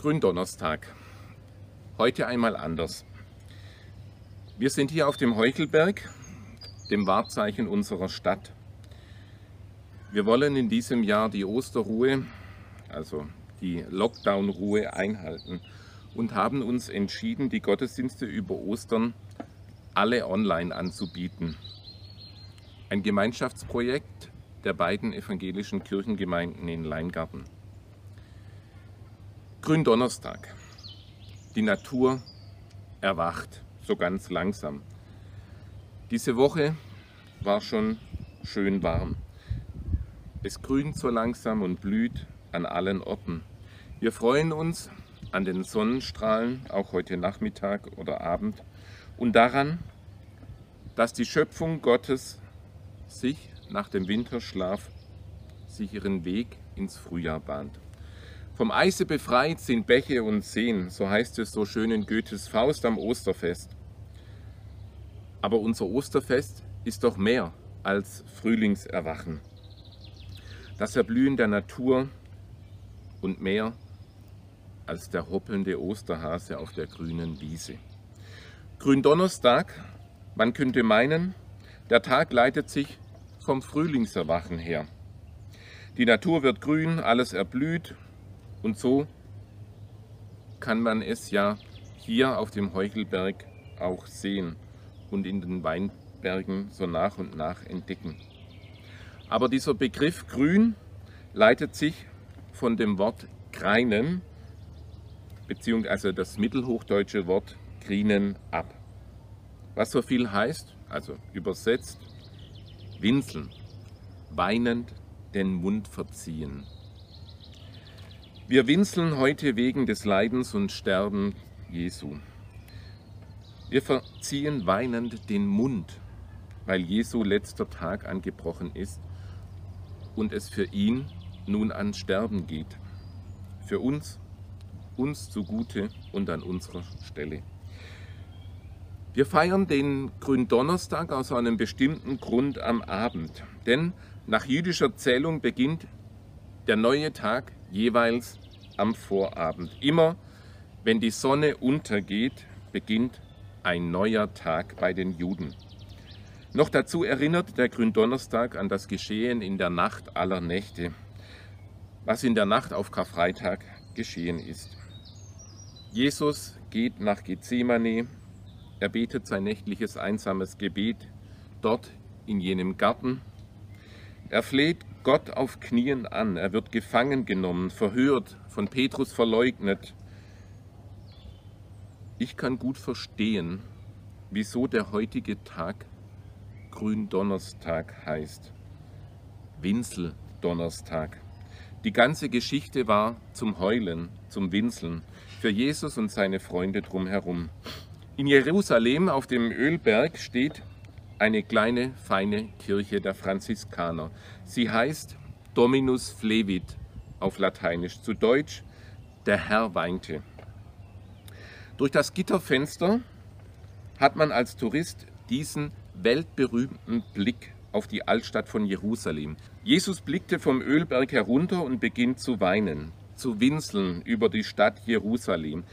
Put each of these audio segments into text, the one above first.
Gründonnerstag. Heute einmal anders. Wir sind hier auf dem Heuchelberg, dem Wahrzeichen unserer Stadt. Wir wollen in diesem Jahr die Osterruhe, also die Lockdown-Ruhe einhalten und haben uns entschieden, die Gottesdienste über Ostern alle online anzubieten. Ein Gemeinschaftsprojekt der beiden evangelischen Kirchengemeinden in Leingarten. Gründonnerstag. Die Natur erwacht, so ganz langsam. Diese Woche war schon schön warm. Es grünt so langsam und blüht an allen Orten. Wir freuen uns an den Sonnenstrahlen, auch heute Nachmittag oder Abend, und daran, dass die Schöpfung Gottes sich nach dem Winterschlaf sich ihren Weg ins Frühjahr bahnt. Vom Eise befreit sind Bäche und Seen, so heißt es so schön in Goethes Faust am Osterfest. Aber unser Osterfest ist doch mehr als Frühlingserwachen. Das Erblühen der Natur und mehr als der hoppelnde Osterhase auf der grünen Wiese. Gründonnerstag, man könnte meinen, der Tag leitet sich vom Frühlingserwachen her. Die Natur wird grün, alles erblüht, und so kann man es ja hier auf dem Heuchelberg auch sehen und in den Weinbergen so nach und nach entdecken. Aber dieser Begriff grün leitet sich von dem Wort greinen, beziehungsweise das mittelhochdeutsche Wort grinen ab. Was so viel heißt, also übersetzt, winseln, weinend den Mund verziehen. Wir winseln heute wegen des Leidens und Sterben Jesu. Wir verziehen weinend den Mund, weil Jesu letzter Tag angebrochen ist und es für ihn nun an Sterben geht. Für uns, uns zugute und an unserer Stelle. Wir feiern den Gründonnerstag aus einem bestimmten Grund am Abend, denn nach jüdischer Zählung beginnt der neue Tag jeweils am Vorabend. Immer wenn die Sonne untergeht, beginnt ein neuer Tag bei den Juden. Noch dazu erinnert der Gründonnerstag an das Geschehen in der Nacht aller Nächte, was in der Nacht auf Karfreitag geschehen ist. Jesus geht nach Gethsemane, er betet sein nächtliches einsames Gebet dort in jenem Garten. Er fleht Gott auf Knien an. Er wird gefangen genommen, verhört, von Petrus verleugnet. Ich kann gut verstehen, wieso der heutige Tag Gründonnerstag heißt. Winseldonnerstag. Die ganze Geschichte war zum Heulen, zum Winseln, für Jesus und seine Freunde drumherum. In Jerusalem auf dem Ölberg steht eine kleine, feine Kirche der Franziskaner. Sie heißt Dominus Flevit auf Lateinisch, zu Deutsch der Herr weinte. Durch das Gitterfenster hat man als Tourist diesen weltberühmten Blick auf die Altstadt von Jerusalem. Jesus blickte vom Ölberg herunter und beginnt zu weinen, zu winseln über die Stadt Jerusalem.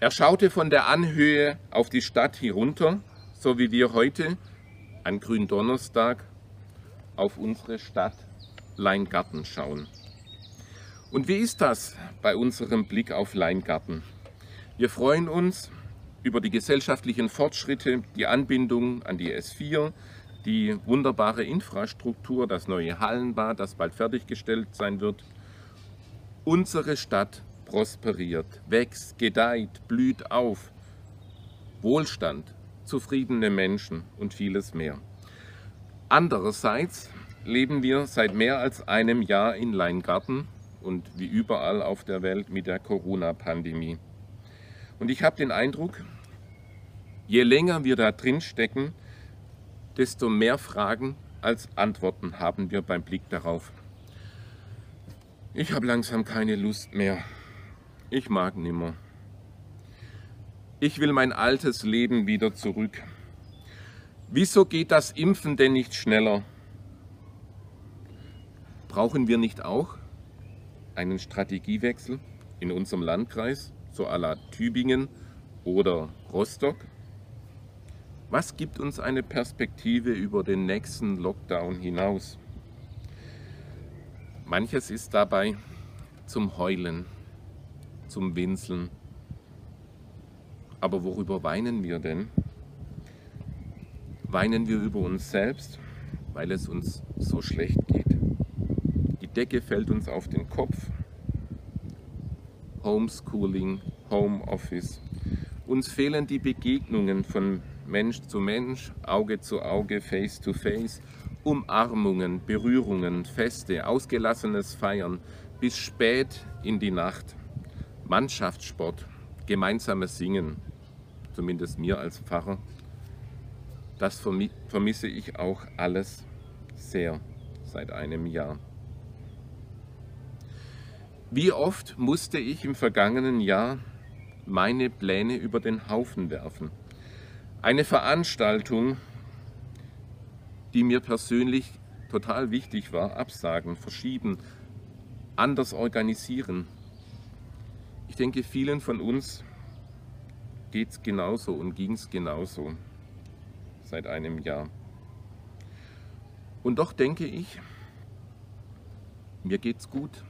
Er schaute von der Anhöhe auf die Stadt herunter, so wie wir heute an Gründonnerstag auf unsere Stadt Leingarten schauen. Und wie ist das bei unserem Blick auf Leingarten? Wir freuen uns über die gesellschaftlichen Fortschritte, die Anbindung an die S4, die wunderbare Infrastruktur, das neue Hallenbad, das bald fertiggestellt sein wird. Unsere Stadt prosperiert, wächst, gedeiht, blüht auf. Wohlstand, zufriedene Menschen und vieles mehr. Andererseits leben wir seit mehr als einem Jahr in Leingarten und wie überall auf der Welt mit der Corona-Pandemie. Und ich habe den Eindruck, je länger wir da drin stecken, desto mehr Fragen als Antworten haben wir beim Blick darauf. Ich habe langsam keine Lust mehr. Ich mag nimmer. Ich will mein altes Leben wieder zurück. Wieso geht das Impfen denn nicht schneller? Brauchen wir nicht auch einen Strategiewechsel? in unserem Landkreis, so à la Tübingen oder Rostock? Was gibt uns eine Perspektive über den nächsten Lockdown hinaus? Manches ist dabei zum Heulen, zum Winseln. Aber worüber weinen wir denn? Weinen wir über uns selbst, weil es uns so schlecht geht? Die Decke fällt uns auf den Kopf. Homeschooling, Homeoffice. Uns fehlen die Begegnungen von Mensch zu Mensch, Auge zu Auge, Face to Face Umarmungen, Berührungen, Feste, ausgelassenes Feiern bis spät in die Nacht, Mannschaftssport, gemeinsames Singen, zumindest mir als Pfarrer, das vermisse ich auch alles sehr seit einem Jahr. Wie oft musste ich im vergangenen Jahr meine Pläne über den Haufen werfen? Eine Veranstaltung, die mir persönlich total wichtig war, absagen, verschieben, anders organisieren. Ich denke, vielen von uns geht es genauso und ging es genauso seit einem Jahr. Und doch denke ich, mir geht's gut.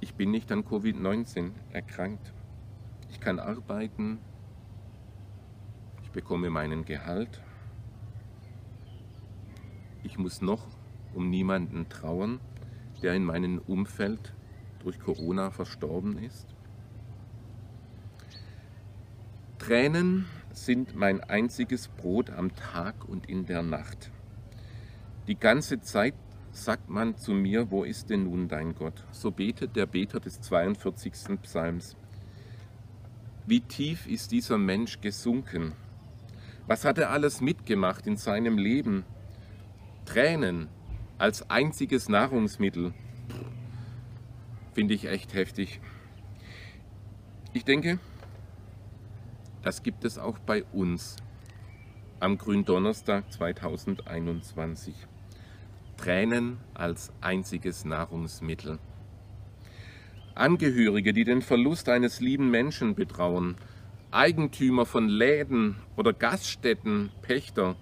Ich bin nicht an Covid-19 erkrankt. Ich kann arbeiten. Ich bekomme meinen Gehalt. Ich muss noch um niemanden trauern, der in meinem Umfeld durch Corona verstorben ist. Tränen sind mein einziges Brot am Tag und in der Nacht. Die ganze Zeit sagt man zu mir, wo ist denn nun dein Gott? So betet der Beter des 42. Psalms. Wie tief ist dieser Mensch gesunken? Was hat er alles mitgemacht in seinem Leben? Tränen als einziges Nahrungsmittel finde ich echt heftig. Ich denke, das gibt es auch bei uns am Gründonnerstag 2021. Tränen als einziges Nahrungsmittel. Angehörige, die den Verlust eines lieben Menschen betrauen, Eigentümer von Läden oder Gaststätten, Pächter,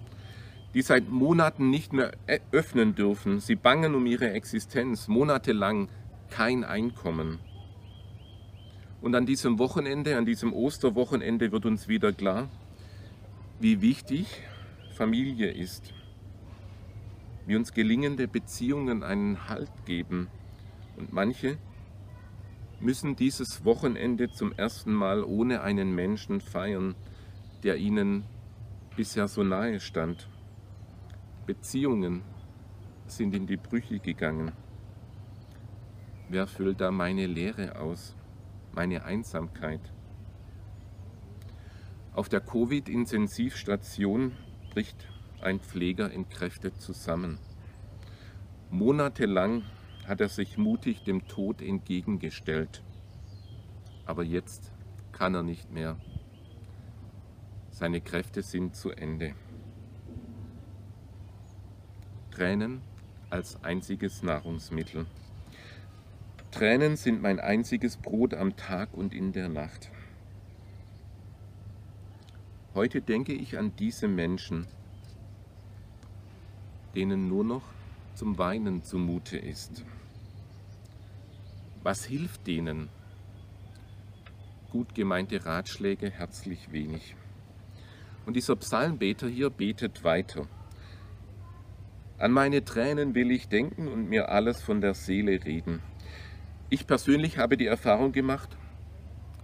die seit Monaten nicht mehr öffnen dürfen. Sie bangen um ihre Existenz, monatelang kein Einkommen. Und an diesem Wochenende, an diesem Osterwochenende wird uns wieder klar, wie wichtig Familie ist, wie uns gelingende Beziehungen einen Halt geben. Und manche müssen dieses Wochenende zum ersten Mal ohne einen Menschen feiern, der ihnen bisher so nahe stand. Beziehungen sind in die Brüche gegangen. Wer füllt da meine Leere aus, meine Einsamkeit? Auf der Covid-Intensivstation bricht ein Pfleger entkräftet zusammen. Monatelang hat er sich mutig dem Tod entgegengestellt. Aber jetzt kann er nicht mehr. Seine Kräfte sind zu Ende. Tränen als einziges Nahrungsmittel. Tränen sind mein einziges Brot am Tag und in der Nacht. Heute denke ich an diese Menschen, denen nur noch zum Weinen zumute ist. Was hilft denen? Gut gemeinte Ratschläge herzlich wenig. Und dieser Psalmbeter hier betet weiter. An meine Tränen will ich denken und mir alles von der Seele reden. Ich persönlich habe die Erfahrung gemacht,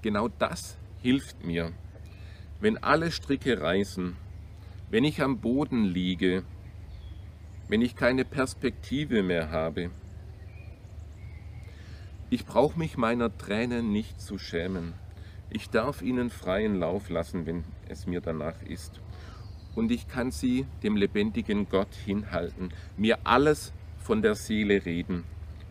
genau das hilft mir. Wenn alle Stricke reißen, wenn ich am Boden liege, wenn ich keine Perspektive mehr habe. Ich brauche mich meiner Tränen nicht zu schämen. Ich darf ihnen freien Lauf lassen, wenn es mir danach ist und ich kann sie dem lebendigen Gott hinhalten, mir alles von der Seele reden,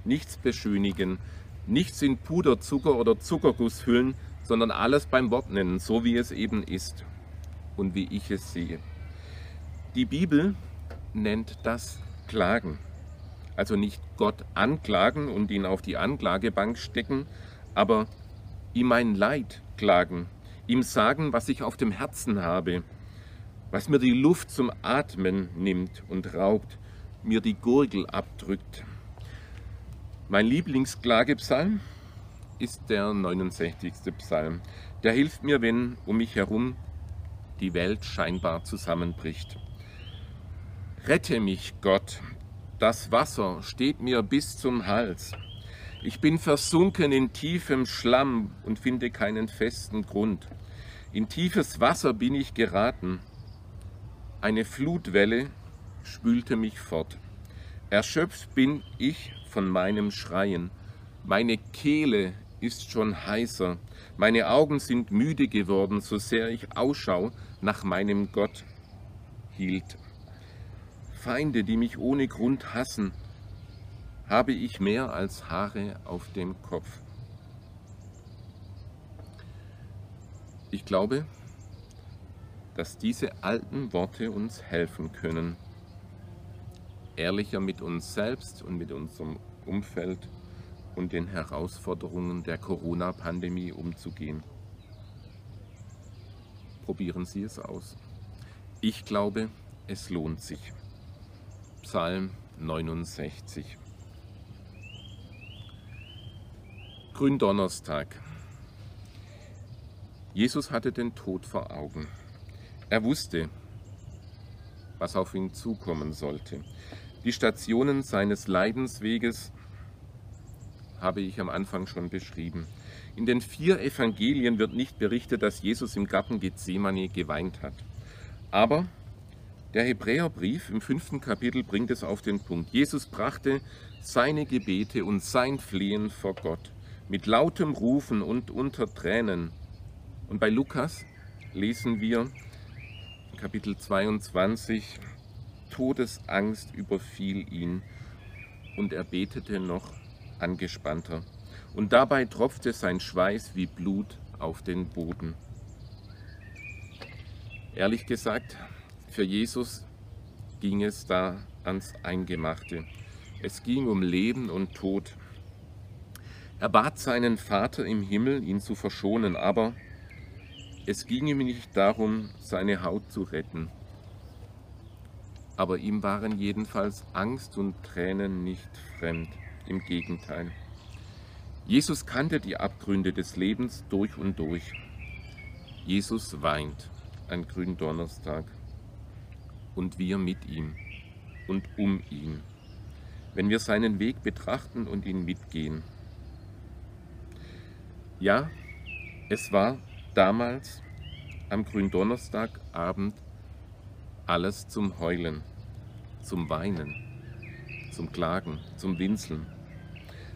nichts beschönigen, nichts in Puder, Zucker oder Zuckerguss füllen, sondern alles beim Wort nennen, so wie es eben ist und wie ich es sehe. Die Bibel nennt das Klagen. Also nicht Gott anklagen und ihn auf die Anklagebank stecken, aber ihm mein Leid klagen, ihm sagen, was ich auf dem Herzen habe, was mir die Luft zum Atmen nimmt und raubt, mir die Gurgel abdrückt. Mein Lieblingsklagepsalm ist der 69. Psalm. Der hilft mir, wenn um mich herum die Welt scheinbar zusammenbricht. Rette mich, Gott, das Wasser steht mir bis zum Hals. Ich bin versunken in tiefem Schlamm und finde keinen festen Grund. In tiefes Wasser bin ich geraten. Eine Flutwelle spülte mich fort. Erschöpft bin ich von meinem Schreien. Meine Kehle ist schon heißer. Meine Augen sind müde geworden, so sehr ich Ausschau nach meinem Gott hielt. Feinde, die mich ohne Grund hassen, habe ich mehr als Haare auf dem Kopf. Ich glaube, dass diese alten Worte uns helfen können, ehrlicher mit uns selbst und mit unserem Umfeld und den Herausforderungen der Corona-Pandemie umzugehen. Probieren Sie es aus. Ich glaube, es lohnt sich. Psalm 69. Gründonnerstag. Jesus hatte den Tod vor Augen. Er wusste, was auf ihn zukommen sollte. Die Stationen seines Leidensweges habe ich am Anfang schon beschrieben. In den vier Evangelien wird nicht berichtet, dass Jesus im Garten Gethsemane geweint hat. Aber der Hebräerbrief im fünften Kapitel bringt es auf den Punkt. Jesus brachte seine Gebete und sein Flehen vor Gott mit lautem Rufen und unter Tränen. Und bei Lukas lesen wir Kapitel 22, Todesangst überfiel ihn und er betete noch angespannter. Und dabei tropfte sein Schweiß wie Blut auf den Boden. Ehrlich gesagt, für Jesus ging es da ans Eingemachte. Es ging um Leben und Tod. Er bat seinen Vater im Himmel, ihn zu verschonen, aber es ging ihm nicht darum, seine Haut zu retten aber ihm waren jedenfalls Angst und Tränen nicht fremd, im Gegenteil. Jesus kannte die Abgründe des Lebens durch und durch. Jesus weint an Gründonnerstag und wir mit ihm und um ihn, wenn wir seinen Weg betrachten und ihn mitgehen. Ja, es war damals am Gründonnerstagabend alles zum Heulen, zum Weinen, zum Klagen, zum Winseln.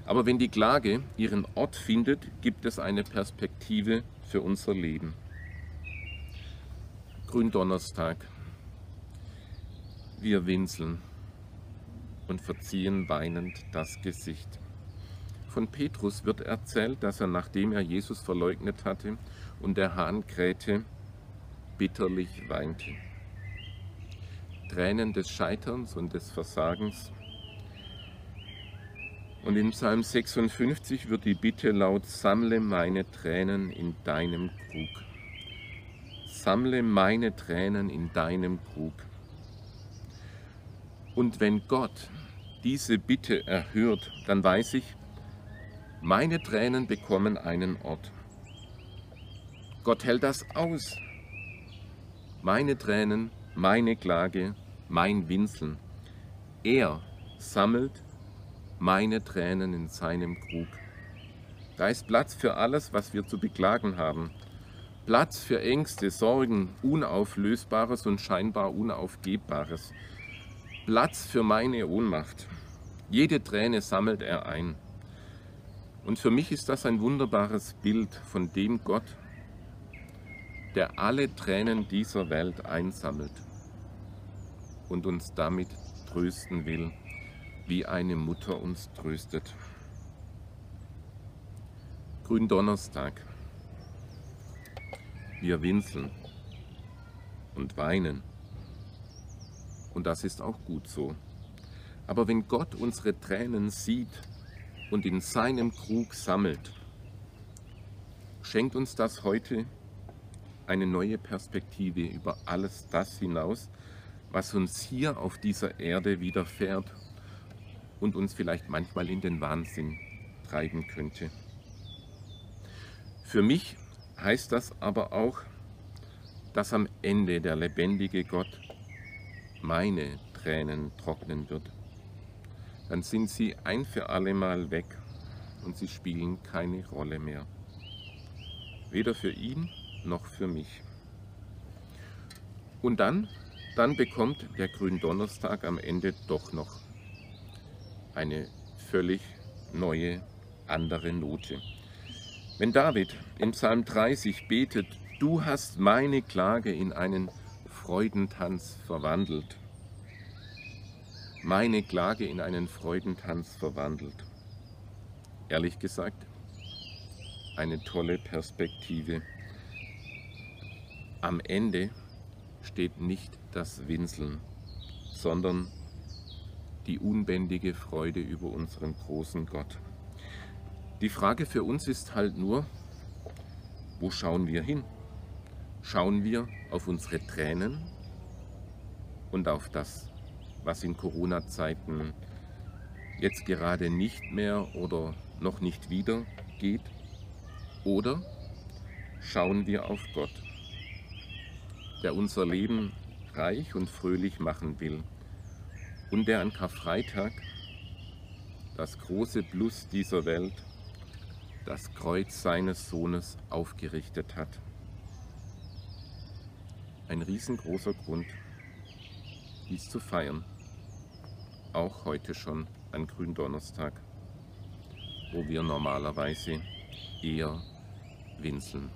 Aber wenn die Klage ihren Ort findet, gibt es eine Perspektive für unser Leben. Gründonnerstag. Wir winseln und verziehen weinend das Gesicht. Von Petrus wird erzählt, dass er, nachdem er Jesus verleugnet hatte und der Hahn krähte, bitterlich weinte. Tränen des Scheiterns und des Versagens. Und in Psalm 56 wird die Bitte laut, sammle meine Tränen in deinem Krug. Sammle meine Tränen in deinem Krug. Und wenn Gott diese Bitte erhört, dann weiß ich, meine Tränen bekommen einen Ort. Gott hält das aus. Meine Tränen meine Klage, mein Winseln. Er sammelt meine Tränen in seinem Krug. Da ist Platz für alles, was wir zu beklagen haben. Platz für Ängste, Sorgen, Unauflösbares und scheinbar Unaufgebbares. Platz für meine Ohnmacht. Jede Träne sammelt er ein. Und für mich ist das ein wunderbares Bild von dem Gott, der alle Tränen dieser Welt einsammelt und uns damit trösten will, wie eine Mutter uns tröstet. Gründonnerstag. Wir winseln und weinen. Und das ist auch gut so. Aber wenn Gott unsere Tränen sieht und in seinem Krug sammelt, schenkt uns das heute eine neue Perspektive über alles das hinaus, was uns hier auf dieser Erde widerfährt und uns vielleicht manchmal in den Wahnsinn treiben könnte. Für mich heißt das aber auch, dass am Ende der lebendige Gott meine Tränen trocknen wird. Dann sind sie ein für allemal weg und sie spielen keine Rolle mehr. Weder für ihn noch für mich. Und dann, dann bekommt der Gründonnerstag am Ende doch noch eine völlig neue, andere Note. Wenn David im Psalm 30 betet, du hast meine Klage in einen Freudentanz verwandelt, meine Klage in einen Freudentanz verwandelt. Ehrlich gesagt, eine tolle Perspektive. Am Ende steht nicht das Winseln, sondern die unbändige Freude über unseren großen Gott. Die Frage für uns ist halt nur, wo schauen wir hin? Schauen wir auf unsere Tränen und auf das, was in Corona-Zeiten jetzt gerade nicht mehr oder noch nicht wieder geht? Oder schauen wir auf Gott, der unser Leben reich und fröhlich machen will und der an Karfreitag das große Plus dieser Welt das Kreuz seines Sohnes aufgerichtet hat. Ein riesengroßer Grund, dies zu feiern, auch heute schon an Gründonnerstag, wo wir normalerweise eher winseln.